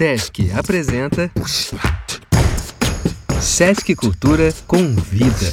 Sesc apresenta Sesc Cultura Convida.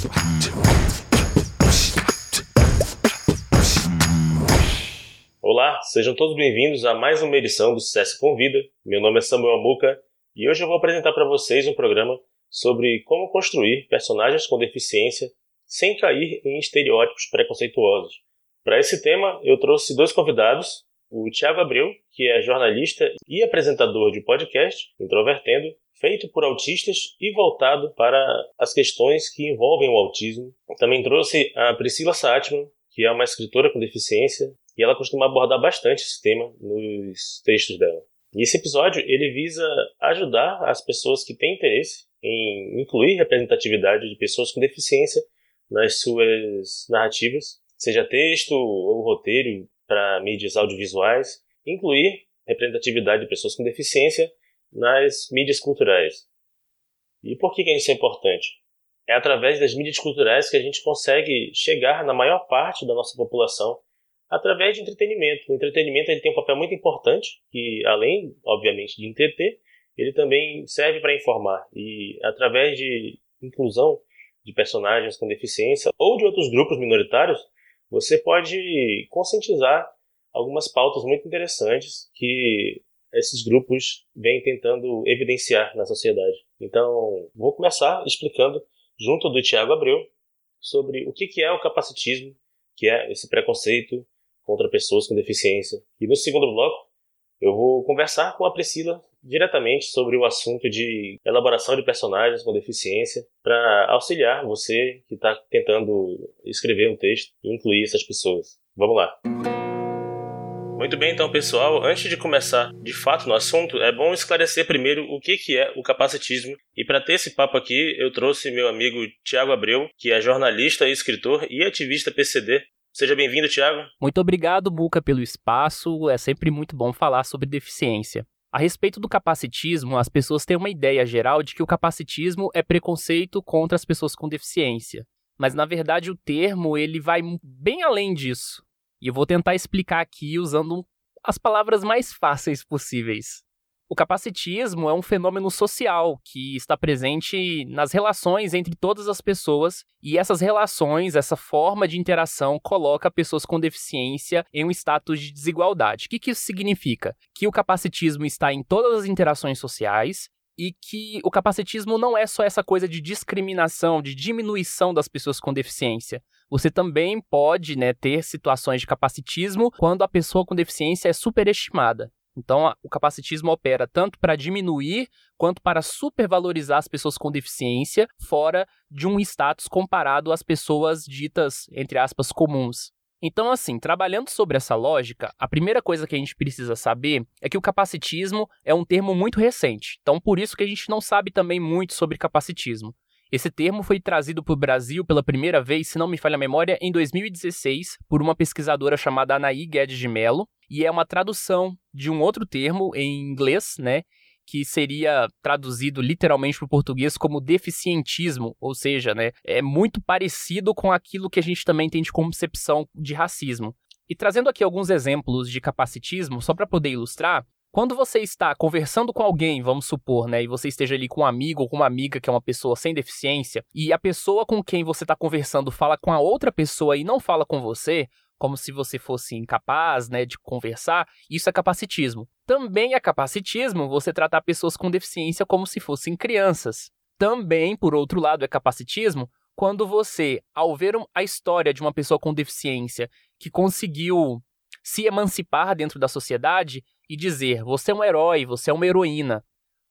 Olá, sejam todos bem-vindos a mais uma edição do Sesc Convida. Meu nome é Samuel Muca e hoje eu vou apresentar para vocês um programa sobre como construir personagens com deficiência sem cair em estereótipos preconceituosos. Para esse tema, eu trouxe dois convidados, o Tiago Abreu, que é jornalista e apresentador de podcast Introvertendo, feito por autistas e voltado para as questões que envolvem o autismo. Também trouxe a Priscila Satman, que é uma escritora com deficiência, e ela costuma abordar bastante esse tema nos textos dela. E esse episódio ele visa ajudar as pessoas que têm interesse em incluir representatividade de pessoas com deficiência nas suas narrativas, seja texto ou roteiro para mídias audiovisuais, incluir representatividade de pessoas com deficiência nas mídias culturais. E por que, que isso é importante? É através das mídias culturais que a gente consegue chegar na maior parte da nossa população através de entretenimento. O entretenimento ele tem um papel muito importante, que além, obviamente, de entreter, ele também serve para informar. E através de inclusão de personagens com deficiência ou de outros grupos minoritários, você pode conscientizar algumas pautas muito interessantes que esses grupos vêm tentando evidenciar na sociedade. Então, vou começar explicando, junto do Tiago Abreu, sobre o que é o capacitismo, que é esse preconceito contra pessoas com deficiência. E no segundo bloco, eu vou conversar com a Priscila diretamente sobre o assunto de elaboração de personagens com deficiência para auxiliar você que está tentando escrever um texto e incluir essas pessoas. Vamos lá! Muito bem, então, pessoal, antes de começar de fato no assunto, é bom esclarecer primeiro o que, que é o capacitismo. E para ter esse papo aqui, eu trouxe meu amigo Tiago Abreu, que é jornalista, escritor e ativista PCD. Seja bem-vindo, Tiago. Muito obrigado, Buca, pelo espaço. É sempre muito bom falar sobre deficiência. A respeito do capacitismo, as pessoas têm uma ideia geral de que o capacitismo é preconceito contra as pessoas com deficiência. Mas na verdade o termo ele vai bem além disso. E eu vou tentar explicar aqui usando as palavras mais fáceis possíveis. O capacitismo é um fenômeno social que está presente nas relações entre todas as pessoas, e essas relações, essa forma de interação, coloca pessoas com deficiência em um status de desigualdade. O que, que isso significa? Que o capacitismo está em todas as interações sociais e que o capacitismo não é só essa coisa de discriminação, de diminuição das pessoas com deficiência. Você também pode né, ter situações de capacitismo quando a pessoa com deficiência é superestimada. Então, o capacitismo opera tanto para diminuir quanto para supervalorizar as pessoas com deficiência fora de um status comparado às pessoas ditas, entre aspas, comuns. Então, assim, trabalhando sobre essa lógica, a primeira coisa que a gente precisa saber é que o capacitismo é um termo muito recente. Então, por isso que a gente não sabe também muito sobre capacitismo. Esse termo foi trazido para o Brasil pela primeira vez, se não me falha a memória, em 2016, por uma pesquisadora chamada Anaí Guedes de Mello, e é uma tradução de um outro termo em inglês, né? Que seria traduzido literalmente para o português como deficientismo, ou seja, né, é muito parecido com aquilo que a gente também tem de concepção de racismo. E trazendo aqui alguns exemplos de capacitismo, só para poder ilustrar, quando você está conversando com alguém, vamos supor, né, e você esteja ali com um amigo ou com uma amiga que é uma pessoa sem deficiência, e a pessoa com quem você está conversando fala com a outra pessoa e não fala com você, como se você fosse incapaz, né, de conversar, isso é capacitismo. Também é capacitismo você tratar pessoas com deficiência como se fossem crianças. Também, por outro lado, é capacitismo quando você, ao ver a história de uma pessoa com deficiência que conseguiu se emancipar dentro da sociedade e dizer: você é um herói, você é uma heroína,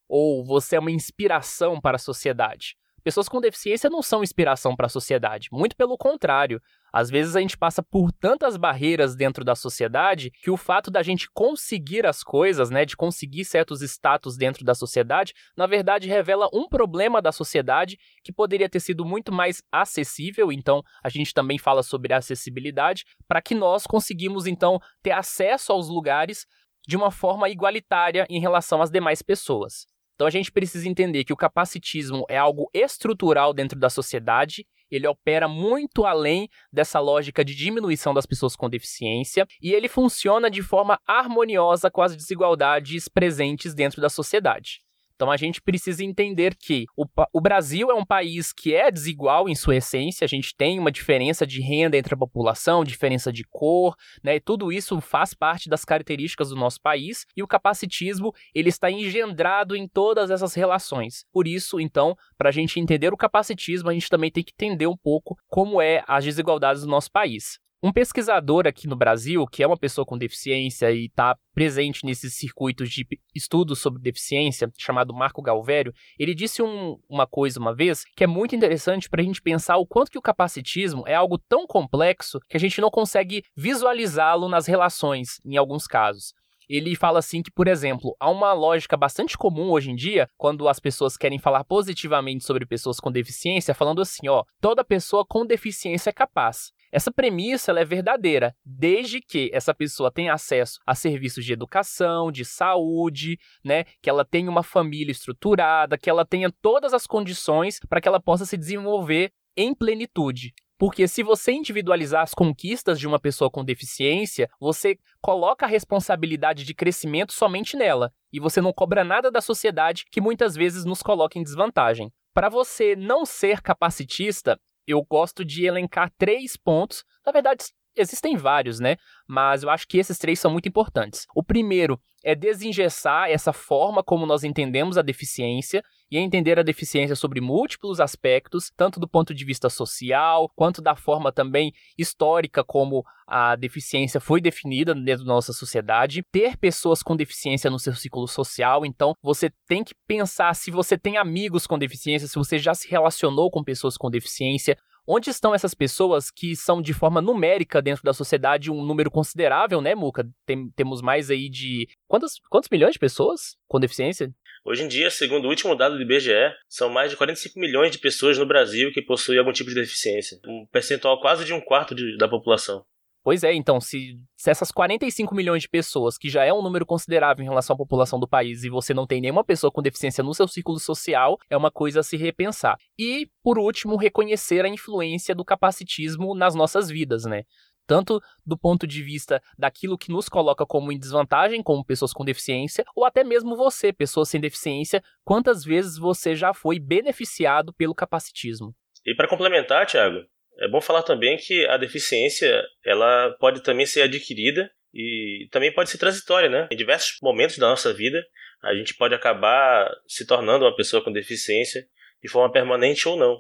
ou você é uma inspiração para a sociedade. Pessoas com deficiência não são inspiração para a sociedade, muito pelo contrário. Às vezes a gente passa por tantas barreiras dentro da sociedade que o fato da gente conseguir as coisas, né, de conseguir certos status dentro da sociedade, na verdade revela um problema da sociedade que poderia ter sido muito mais acessível. Então, a gente também fala sobre acessibilidade para que nós conseguimos então ter acesso aos lugares de uma forma igualitária em relação às demais pessoas. Então a gente precisa entender que o capacitismo é algo estrutural dentro da sociedade ele opera muito além dessa lógica de diminuição das pessoas com deficiência e ele funciona de forma harmoniosa com as desigualdades presentes dentro da sociedade. Então a gente precisa entender que o, o, Brasil é um país que é desigual em sua essência, a gente tem uma diferença de renda entre a população, diferença de cor, né? E tudo isso faz parte das características do nosso país e o capacitismo ele está engendrado em todas essas relações. Por isso, então, para a gente entender o capacitismo, a gente também tem que entender um pouco como é as desigualdades do nosso país. Um pesquisador aqui no Brasil, que é uma pessoa com deficiência e está presente nesses circuitos de estudos sobre deficiência, chamado Marco Galvério, ele disse um, uma coisa uma vez que é muito interessante para a gente pensar o quanto que o capacitismo é algo tão complexo que a gente não consegue visualizá-lo nas relações, em alguns casos ele fala assim que, por exemplo, há uma lógica bastante comum hoje em dia, quando as pessoas querem falar positivamente sobre pessoas com deficiência, falando assim, ó, toda pessoa com deficiência é capaz. Essa premissa é verdadeira, desde que essa pessoa tenha acesso a serviços de educação, de saúde, né, que ela tenha uma família estruturada, que ela tenha todas as condições para que ela possa se desenvolver em plenitude. Porque se você individualizar as conquistas de uma pessoa com deficiência, você coloca a responsabilidade de crescimento somente nela e você não cobra nada da sociedade que muitas vezes nos coloca em desvantagem. Para você não ser capacitista, eu gosto de elencar três pontos. Na verdade, existem vários, né? Mas eu acho que esses três são muito importantes. O primeiro é desengessar essa forma como nós entendemos a deficiência e entender a deficiência sobre múltiplos aspectos, tanto do ponto de vista social, quanto da forma também histórica como a deficiência foi definida dentro da nossa sociedade. Ter pessoas com deficiência no seu ciclo social, então você tem que pensar se você tem amigos com deficiência, se você já se relacionou com pessoas com deficiência, Onde estão essas pessoas que são de forma numérica dentro da sociedade um número considerável, né, Muca? Tem, temos mais aí de. Quantos, quantos milhões de pessoas com deficiência? Hoje em dia, segundo o último dado do IBGE, são mais de 45 milhões de pessoas no Brasil que possuem algum tipo de deficiência. Um percentual quase de um quarto de, da população. Pois é, então, se, se, essas 45 milhões de pessoas, que já é um número considerável em relação à população do país, e você não tem nenhuma pessoa com deficiência no seu círculo social, é uma coisa a se repensar. E, por último, reconhecer a influência do capacitismo nas nossas vidas, né? Tanto do ponto de vista daquilo que nos coloca como em desvantagem, como pessoas com deficiência, ou até mesmo você, pessoa sem deficiência, quantas vezes você já foi beneficiado pelo capacitismo. E para complementar, Thiago, é bom falar também que a deficiência ela pode também ser adquirida e também pode ser transitória, né? Em diversos momentos da nossa vida, a gente pode acabar se tornando uma pessoa com deficiência de forma permanente ou não.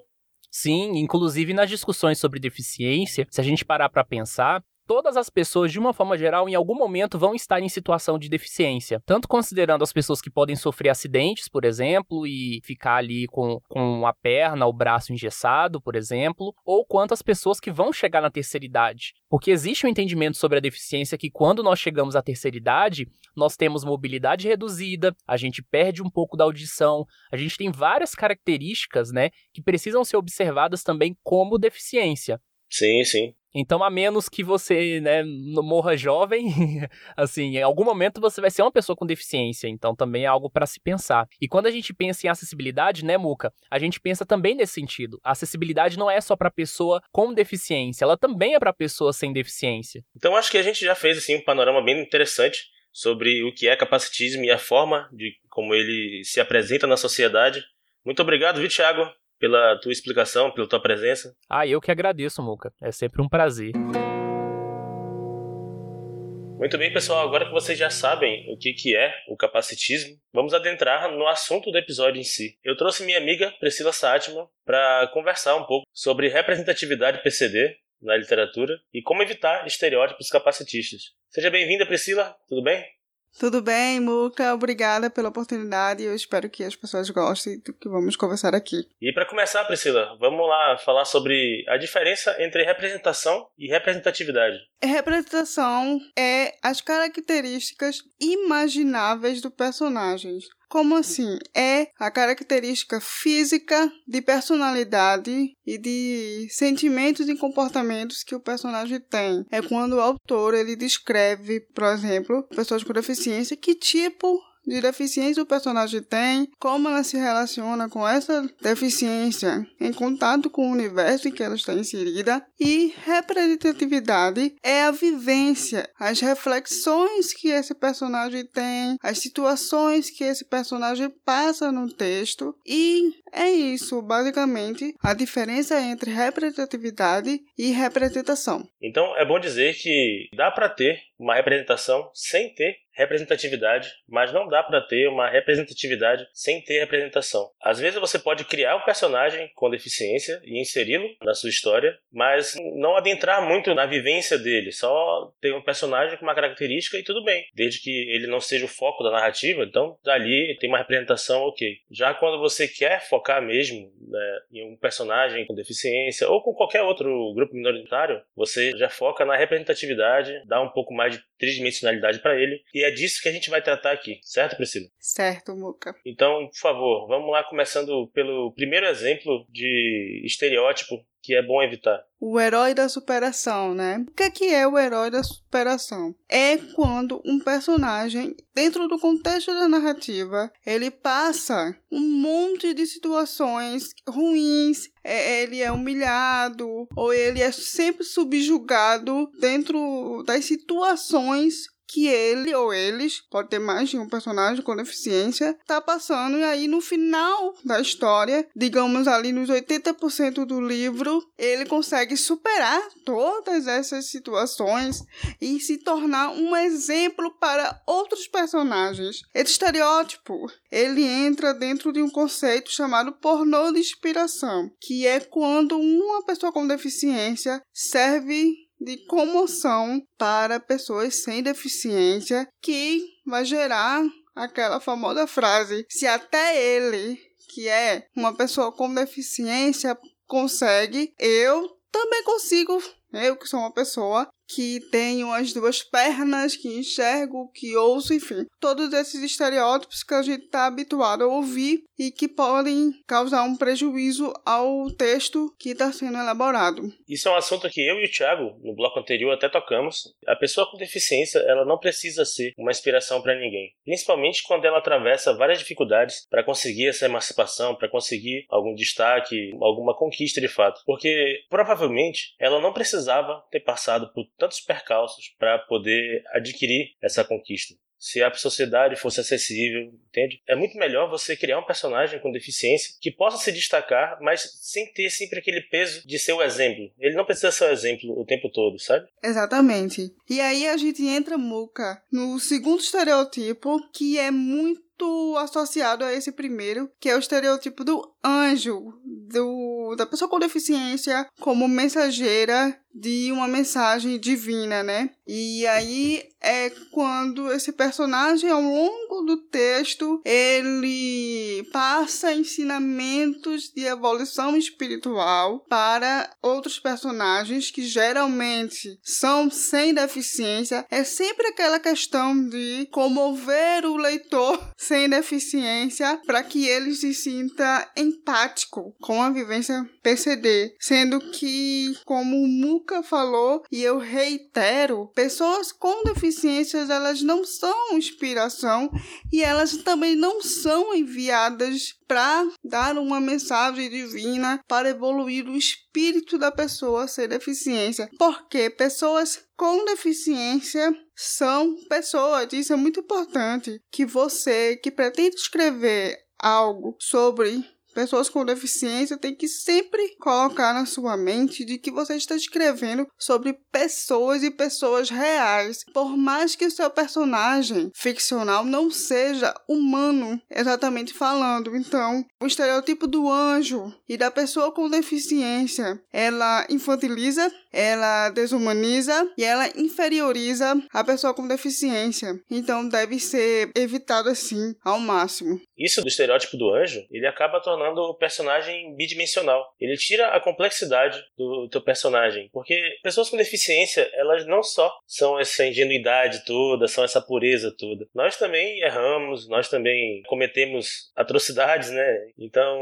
Sim, inclusive nas discussões sobre deficiência, se a gente parar para pensar, todas as pessoas, de uma forma geral, em algum momento vão estar em situação de deficiência. Tanto considerando as pessoas que podem sofrer acidentes, por exemplo, e ficar ali com, com a perna, o braço engessado, por exemplo, ou quanto as pessoas que vão chegar na terceira idade. Porque existe um entendimento sobre a deficiência que quando nós chegamos à terceira idade, nós temos mobilidade reduzida, a gente perde um pouco da audição, a gente tem várias características, né, que precisam ser observadas também como deficiência. Sim, sim. Então, a menos que você, né, morra jovem, assim, em algum momento você vai ser uma pessoa com deficiência. Então, também é algo para se pensar. E quando a gente pensa em acessibilidade, né, Muca, a gente pensa também nesse sentido. A acessibilidade não é só para pessoa com deficiência, ela também é para pessoa sem deficiência. Então, acho que a gente já fez assim um panorama bem interessante sobre o que é capacitismo e a forma de como ele se apresenta na sociedade. Muito obrigado, viu, Thiago, pela tua explicação, pela tua presença. Ah, eu que agradeço, Muca. É sempre um prazer. Muito bem, pessoal. Agora que vocês já sabem o que, que é o capacitismo, vamos adentrar no assunto do episódio em si. Eu trouxe minha amiga Priscila Sátima para conversar um pouco sobre representatividade PCD na literatura e como evitar estereótipos capacitistas. Seja bem-vinda, Priscila. Tudo bem? Tudo bem, Muca? Obrigada pela oportunidade. Eu espero que as pessoas gostem do que vamos conversar aqui. E para começar, Priscila, vamos lá falar sobre a diferença entre representação e representatividade. Representação é as características imagináveis do personagem. Como assim? É a característica física de personalidade e de sentimentos e comportamentos que o personagem tem. É quando o autor ele descreve, por exemplo, pessoas com deficiência, que tipo de deficiência o personagem tem, como ela se relaciona com essa deficiência em contato com o universo em que ela está inserida, e representatividade é a vivência, as reflexões que esse personagem tem, as situações que esse personagem passa no texto, e é isso, basicamente, a diferença entre representatividade e representação. Então, é bom dizer que dá para ter uma representação sem ter representatividade, mas não dá para ter uma representatividade sem ter representação. Às vezes você pode criar um personagem com deficiência e inseri-lo na sua história, mas não adentrar muito na vivência dele, só ter um personagem com uma característica e tudo bem, desde que ele não seja o foco da narrativa, então dali tem uma representação ok. Já quando você quer focar mesmo né, em um personagem com deficiência ou com qualquer outro grupo minoritário, você já foca na representatividade, dá um pouco mais de tridimensionalidade para ele e é disso que a gente vai tratar aqui, certo, Priscila? Certo, Muca. Então, por favor, vamos lá começando pelo primeiro exemplo de estereótipo que é bom evitar? O herói da superação, né? O que é, é o herói da superação? É quando um personagem, dentro do contexto da narrativa, ele passa um monte de situações ruins, é, ele é humilhado, ou ele é sempre subjugado dentro das situações que ele ou eles, pode ter mais de um personagem com deficiência, tá passando e aí no final da história, digamos ali nos 80% do livro, ele consegue superar todas essas situações e se tornar um exemplo para outros personagens. Esse estereótipo, ele entra dentro de um conceito chamado pornô de inspiração, que é quando uma pessoa com deficiência serve de comoção para pessoas sem deficiência, que vai gerar aquela famosa frase: se até ele, que é uma pessoa com deficiência, consegue, eu também consigo. Eu que sou uma pessoa que tenho as duas pernas, que enxergo, que ouço, enfim. Todos esses estereótipos que a gente está habituado a ouvir e que podem causar um prejuízo ao texto que está sendo elaborado. Isso é um assunto que eu e o Thiago, no bloco anterior, até tocamos. A pessoa com deficiência, ela não precisa ser uma inspiração para ninguém. Principalmente quando ela atravessa várias dificuldades para conseguir essa emancipação, para conseguir algum destaque, alguma conquista de fato. Porque provavelmente ela não precisava ter passado por tantos percalços para poder adquirir essa conquista. Se a sociedade fosse acessível, entende? É muito melhor você criar um personagem com deficiência que possa se destacar, mas sem ter sempre aquele peso de ser o exemplo. Ele não precisa ser o exemplo o tempo todo, sabe? Exatamente. E aí a gente entra, Muca, no segundo estereotipo, que é muito associado a esse primeiro, que é o estereotipo do anjo, do, da pessoa com deficiência como mensageira de uma mensagem divina, né? E aí é quando esse personagem, ao longo do texto, ele passa ensinamentos de evolução espiritual para outros personagens que geralmente são sem deficiência. É sempre aquela questão de comover o leitor sem deficiência para que ele se sinta empático com a vivência PCD, sendo que, como o Muca falou e eu reitero, pessoas com deficiências elas não são inspiração e elas também não são enviadas para dar uma mensagem divina para evoluir o espírito da pessoa sem deficiência, porque pessoas com deficiência são pessoas, isso é muito importante que você que pretende escrever algo sobre pessoas com deficiência tem que sempre colocar na sua mente de que você está escrevendo sobre pessoas e pessoas reais. Por mais que o seu personagem ficcional não seja humano, exatamente falando. Então, o estereotipo do anjo e da pessoa com deficiência, ela infantiliza, ela desumaniza e ela inferioriza a pessoa com deficiência. Então, deve ser evitado assim ao máximo. Isso do estereótipo do anjo, ele acaba tornando tornando o personagem bidimensional. Ele tira a complexidade do teu personagem, porque pessoas com deficiência, elas não só são essa ingenuidade toda, são essa pureza toda. Nós também erramos, nós também cometemos atrocidades, né? Então,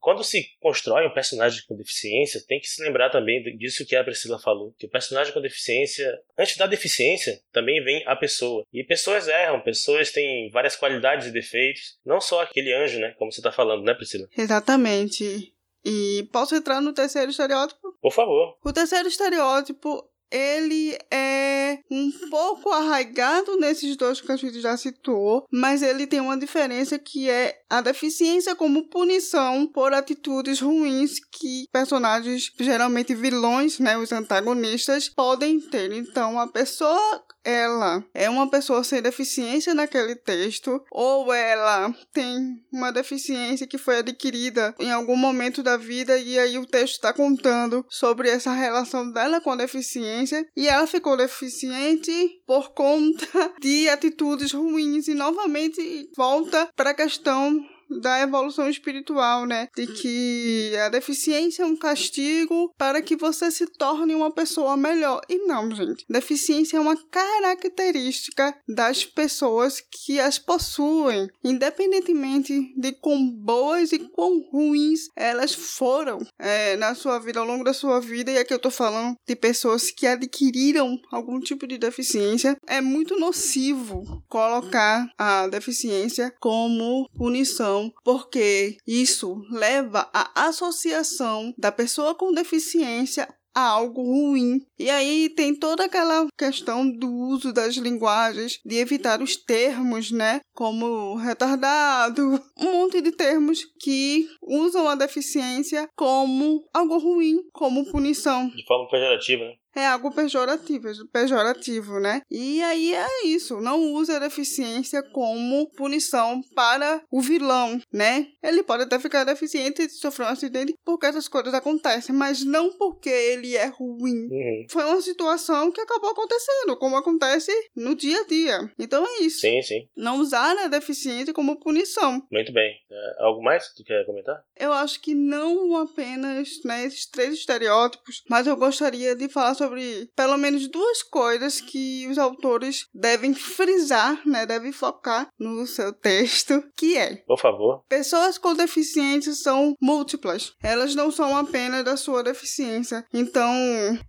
quando se constrói um personagem com deficiência, tem que se lembrar também disso que a Priscila falou, que o personagem com deficiência, antes da deficiência, também vem a pessoa. E pessoas erram, pessoas têm várias qualidades e defeitos, não só aquele anjo, né, como você está falando, né, Priscila? Exatamente. E posso entrar no terceiro estereótipo? Por favor. O terceiro estereótipo ele é um pouco arraigado nesses dois que a gente já citou, mas ele tem uma diferença que é a deficiência como punição por atitudes ruins que personagens, geralmente vilões, né, os antagonistas, podem ter. Então, a pessoa ela é uma pessoa sem deficiência naquele texto, ou ela tem uma deficiência que foi adquirida em algum momento da vida, e aí o texto está contando sobre essa relação dela com a deficiência, e ela ficou deficiente por conta de atitudes ruins, e novamente volta para a questão da evolução espiritual, né? De que a deficiência é um castigo para que você se torne uma pessoa melhor. E não, gente. Deficiência é uma característica das pessoas que as possuem, independentemente de quão boas e quão ruins elas foram é, na sua vida, ao longo da sua vida. E aqui eu tô falando de pessoas que adquiriram algum tipo de deficiência. É muito nocivo colocar a deficiência como punição porque isso leva à associação da pessoa com deficiência a algo ruim. E aí tem toda aquela questão do uso das linguagens, de evitar os termos, né? Como retardado, um monte de termos que usam a deficiência como algo ruim, como punição. De forma pejorativa, né? É algo pejorativo, pejorativo, né? E aí é isso, não use a deficiência como punição para o vilão, né? Ele pode até ficar deficiente e sofrer um acidente porque essas coisas acontecem, mas não porque ele é ruim. Uhum. Foi uma situação que acabou acontecendo, como acontece no dia a dia. Então é isso. Sim, sim. Não usar a deficiência como punição. Muito bem. É, algo mais que tu quer comentar? Eu acho que não apenas né, esses três estereótipos, mas eu gostaria de falar sobre sobre pelo menos duas coisas que os autores devem frisar, né, devem focar no seu texto, que é, por favor, pessoas com deficiência são múltiplas. Elas não são apenas da sua deficiência. Então,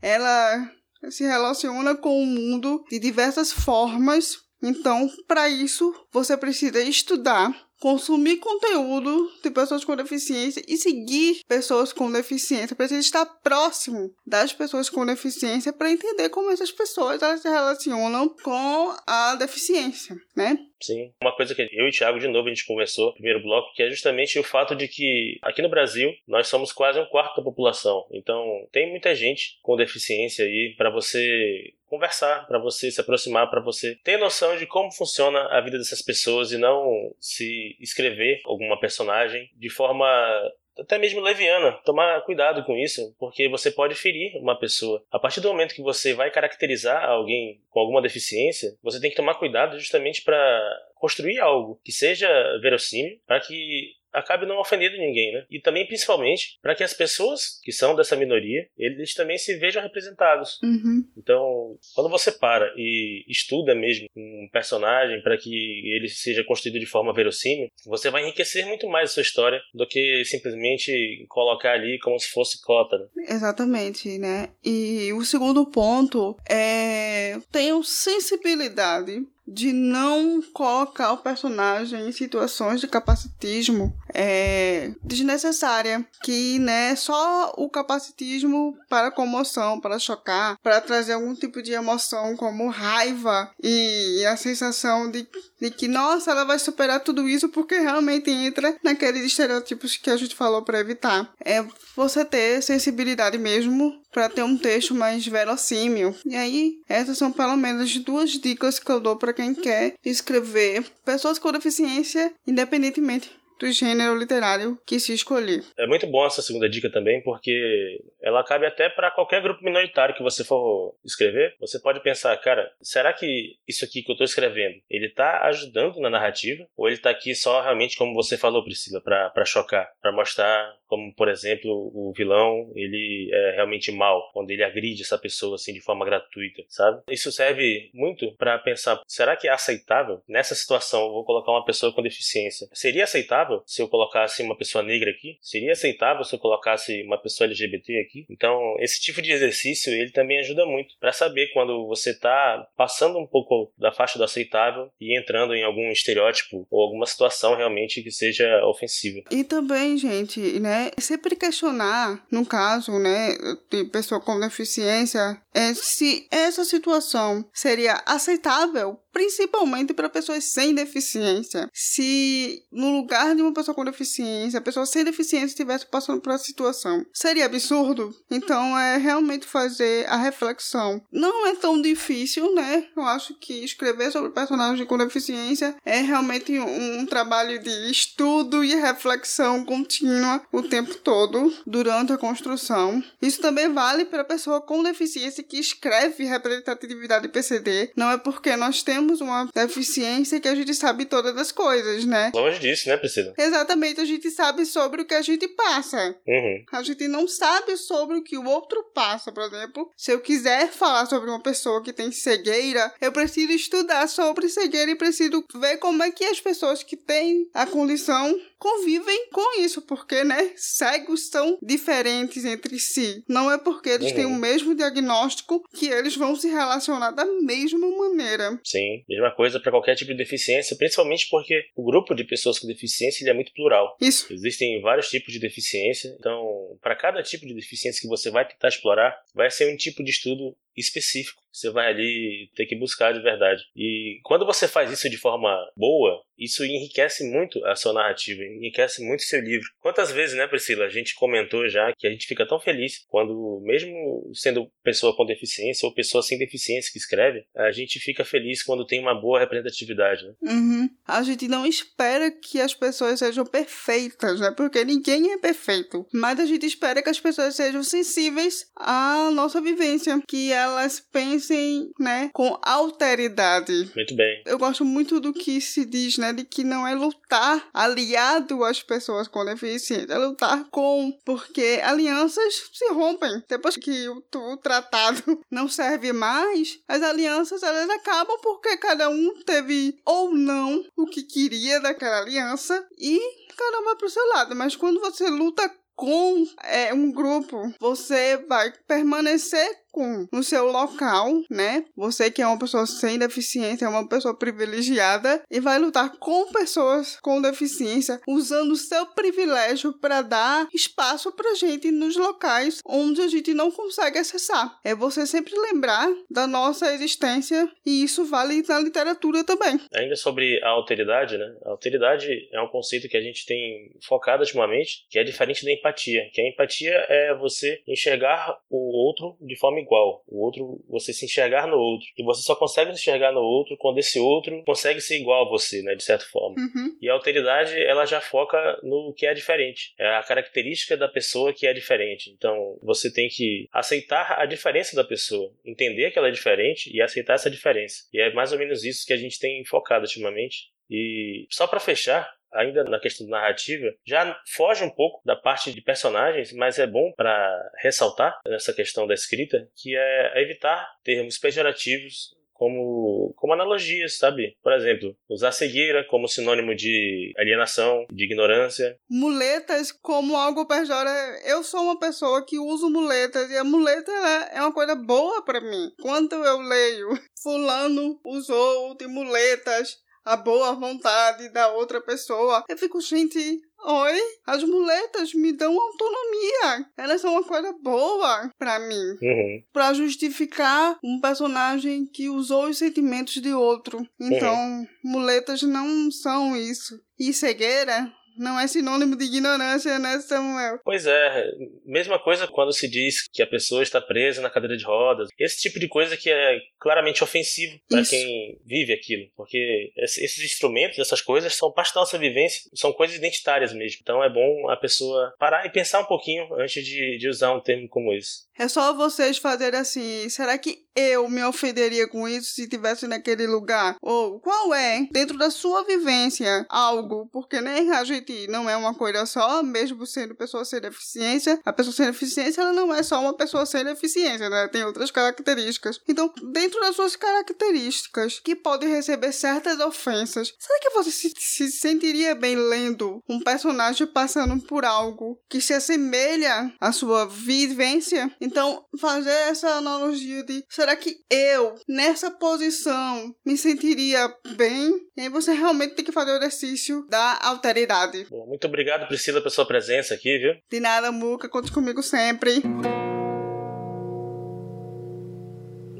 ela se relaciona com o mundo de diversas formas. Então, para isso, você precisa estudar consumir conteúdo de pessoas com deficiência e seguir pessoas com deficiência. Precisa estar próximo das pessoas com deficiência para entender como essas pessoas elas se relacionam com a deficiência, né? Sim. Uma coisa que eu e o Thiago, de novo, a gente conversou no primeiro bloco, que é justamente o fato de que aqui no Brasil nós somos quase um quarto da população. Então tem muita gente com deficiência aí para você conversar, para você se aproximar, para você ter noção de como funciona a vida dessas pessoas e não se escrever alguma personagem de forma até mesmo leviana. Tomar cuidado com isso, porque você pode ferir uma pessoa. A partir do momento que você vai caracterizar alguém com alguma deficiência, você tem que tomar cuidado justamente para construir algo que seja verossímil, para que acabe não ofendendo ninguém, né? E também, principalmente, para que as pessoas que são dessa minoria, eles também se vejam representados. Uhum. Então, quando você para e estuda mesmo um personagem para que ele seja construído de forma verossímil, você vai enriquecer muito mais a sua história do que simplesmente colocar ali como se fosse cota. Né? Exatamente, né? E o segundo ponto é tenham sensibilidade de não colocar o personagem em situações de capacitismo é, desnecessária, que né, só o capacitismo para comoção, para chocar, para trazer algum tipo de emoção como raiva e a sensação de, de que nossa, ela vai superar tudo isso porque realmente entra naqueles estereótipos que a gente falou para evitar. É você ter sensibilidade mesmo para ter um texto mais verossímil. E aí, essas são pelo menos duas dicas que eu dou para quem quer escrever pessoas com deficiência, independentemente do gênero literário que se escolher. É muito bom essa segunda dica também, porque ela cabe até para qualquer grupo minoritário que você for escrever. Você pode pensar, cara, será que isso aqui que eu estou escrevendo, ele está ajudando na narrativa? Ou ele está aqui só realmente, como você falou, Priscila, para chocar, para mostrar como, por exemplo, o vilão, ele é realmente mal, quando ele agride essa pessoa assim de forma gratuita, sabe? Isso serve muito para pensar, será que é aceitável nessa situação eu vou colocar uma pessoa com deficiência? Seria aceitável se eu colocasse uma pessoa negra aqui? Seria aceitável se eu colocasse uma pessoa LGBT aqui? Então, esse tipo de exercício, ele também ajuda muito para saber quando você está passando um pouco da faixa do aceitável e entrando em algum estereótipo ou alguma situação realmente que seja ofensiva. E também, gente, né, é sempre questionar, no caso, né, de pessoa com deficiência, é se essa situação seria aceitável principalmente para pessoas sem deficiência. Se no lugar de uma pessoa com deficiência, a pessoa sem deficiência estivesse passando por essa situação, seria absurdo? Então é realmente fazer a reflexão. Não é tão difícil, né? Eu acho que escrever sobre personagens com deficiência é realmente um, trabalho de estudo e reflexão contínua o tempo todo durante a construção. Isso também vale para a pessoa com deficiência que escreve representatividade PCD. Não é porque nós temos temos uma deficiência que a gente sabe todas as coisas, né? Longe disso, né, Priscila? Exatamente, a gente sabe sobre o que a gente passa. Uhum. A gente não sabe sobre o que o outro passa, por exemplo. Se eu quiser falar sobre uma pessoa que tem cegueira, eu preciso estudar sobre cegueira e preciso ver como é que as pessoas que têm a condição convivem com isso, porque, né, cegos são diferentes entre si. Não é porque eles uhum. têm o mesmo diagnóstico que eles vão se relacionar da mesma maneira. Sim, mesma coisa para qualquer tipo de deficiência, principalmente porque o grupo de pessoas com deficiência é muito plural. Isso. Existem vários tipos de deficiência, então, para cada tipo de deficiência que você vai tentar explorar, vai ser um tipo de estudo específico. Você vai ali ter que buscar de verdade. E quando você faz isso de forma boa, isso enriquece muito a sua narrativa, enriquece muito seu livro. Quantas vezes, né, Priscila, a gente comentou já que a gente fica tão feliz quando, mesmo sendo pessoa com deficiência ou pessoa sem deficiência que escreve, a gente fica feliz quando tem uma boa representatividade. Né? Uhum. A gente não espera que as pessoas sejam perfeitas, né? Porque ninguém é perfeito. Mas a gente espera que as pessoas sejam sensíveis à nossa vivência, que elas pensem, né, com alteridade. Muito bem. Eu gosto muito do que se diz, né, de que não é lutar aliado às pessoas com deficiência, é lutar com, porque alianças se rompem. Depois que o, o tratado não serve mais, as alianças elas acabam porque cada um teve ou não o que queria daquela aliança e cada um vai pro seu lado. Mas quando você luta com é, um grupo, você vai permanecer com no seu local, né? Você que é uma pessoa sem deficiência, é uma pessoa privilegiada e vai lutar com pessoas com deficiência, usando o seu privilégio para dar espaço pra gente nos locais onde a gente não consegue acessar. É você sempre lembrar da nossa existência e isso vale na literatura também. Ainda sobre a alteridade, né? A alteridade é um conceito que a gente tem focado ultimamente, que é diferente da empatia, que a empatia é você enxergar o outro de forma igual. O outro, você se enxergar no outro. E você só consegue se enxergar no outro quando esse outro consegue ser igual a você, né? De certa forma. Uhum. E a alteridade, ela já foca no que é diferente. É a característica da pessoa que é diferente. Então, você tem que aceitar a diferença da pessoa. Entender que ela é diferente e aceitar essa diferença. E é mais ou menos isso que a gente tem focado ultimamente. E só para fechar, ainda na questão narrativa, já foge um pouco da parte de personagens, mas é bom para ressaltar nessa questão da escrita, que é evitar termos pejorativos como, como analogias, sabe? Por exemplo, usar cegueira como sinônimo de alienação, de ignorância. Muletas como algo pejorativo. Eu sou uma pessoa que uso muletas e a muleta é uma coisa boa para mim. Quando eu leio fulano usou de muletas a boa vontade da outra pessoa. Eu fico, gente, Oi, as muletas me dão autonomia. Elas são uma coisa boa para mim. Uhum. Para justificar um personagem que usou os sentimentos de outro. Então, uhum. muletas não são isso. E cegueira não é sinônimo de ignorância, né, Samuel? Pois é, mesma coisa quando se diz que a pessoa está presa na cadeira de rodas. Esse tipo de coisa que é claramente ofensivo para quem vive aquilo, porque esses instrumentos, essas coisas são parte da nossa vivência, são coisas identitárias mesmo. Então é bom a pessoa parar e pensar um pouquinho antes de, de usar um termo como esse. É só vocês fazerem assim, será que eu me ofenderia com isso se estivesse naquele lugar? Ou qual é, dentro da sua vivência, algo? Porque nem a gente não é uma coisa só, mesmo sendo pessoa sem deficiência. A pessoa sem deficiência, ela não é só uma pessoa sem deficiência, né? Tem outras características. Então, dentro das suas características, que podem receber certas ofensas, será que você se, se sentiria bem lendo um personagem passando por algo que se assemelha à sua vivência? Então, fazer essa analogia de será que eu, nessa posição, me sentiria bem? E aí você realmente tem que fazer o exercício da alteridade. Bom, muito obrigado, Priscila, pela sua presença aqui, viu? De nada, Muca, conte comigo sempre.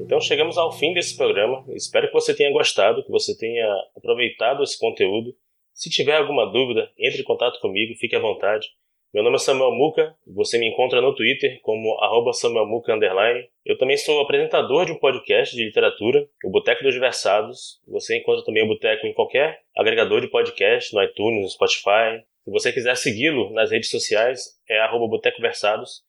Então chegamos ao fim desse programa. Espero que você tenha gostado, que você tenha aproveitado esse conteúdo. Se tiver alguma dúvida, entre em contato comigo, fique à vontade. Meu nome é Samuel Muca, você me encontra no Twitter como samuelmuca underline. Eu também sou apresentador de um podcast de literatura, o Boteco dos Versados. Você encontra também o Boteco em qualquer agregador de podcast, no iTunes, no Spotify. Se você quiser segui-lo nas redes sociais, é arroba Boteco Versados.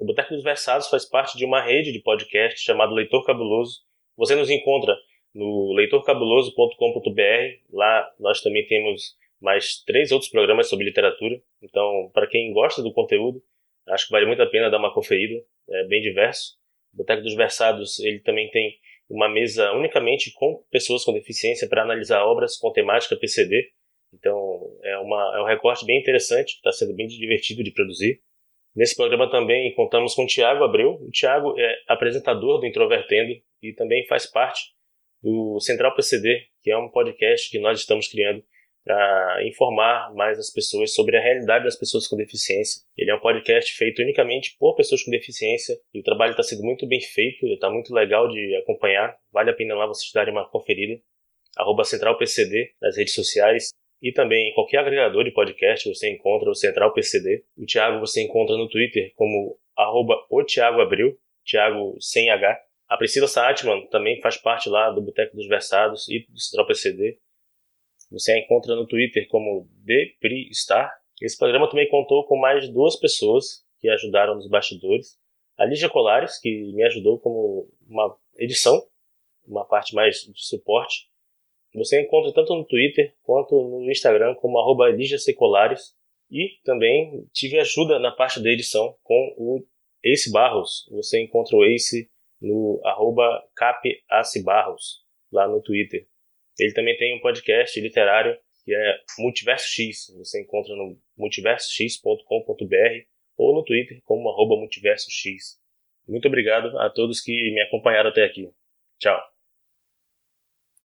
O Boteco dos Versados faz parte de uma rede de podcast chamado Leitor Cabuloso. Você nos encontra no leitorcabuloso.com.br. Lá nós também temos mais três outros programas sobre literatura. Então, para quem gosta do conteúdo, acho que vale muito a pena dar uma conferida. É bem diverso. O Boteco dos Versados ele também tem uma mesa unicamente com pessoas com deficiência para analisar obras com temática PCD. Então, é, uma, é um recorte bem interessante, está sendo bem divertido de produzir. Nesse programa também contamos com o Tiago Abreu. O Tiago é apresentador do Introvertendo e também faz parte do Central PCD, que é um podcast que nós estamos criando para informar mais as pessoas sobre a realidade das pessoas com deficiência. Ele é um podcast feito unicamente por pessoas com deficiência e o trabalho está sendo muito bem feito, está muito legal de acompanhar. Vale a pena lá vocês darem uma conferida. Arroba CentralPCD nas redes sociais e também em qualquer agregador de podcast você encontra o Central PCD. O Thiago você encontra no Twitter como arroba o Thiago Abril, Thiago sem H. A Priscila Saatman também faz parte lá do Boteco dos Versados e do Central PCD. Você a encontra no Twitter como DePriStar. Esse programa também contou com mais duas pessoas que ajudaram nos bastidores. A Lígia Colares, que me ajudou como uma edição, uma parte mais de suporte. Você encontra tanto no Twitter quanto no Instagram como arroba Secolares. E também tive ajuda na parte da edição com o Ace Barros. Você encontra o Ace no arroba Barros, lá no Twitter. Ele também tem um podcast literário que é Multiverso X. Você encontra no multiversox.com.br ou no Twitter como arroba multiversox. Muito obrigado a todos que me acompanharam até aqui. Tchau.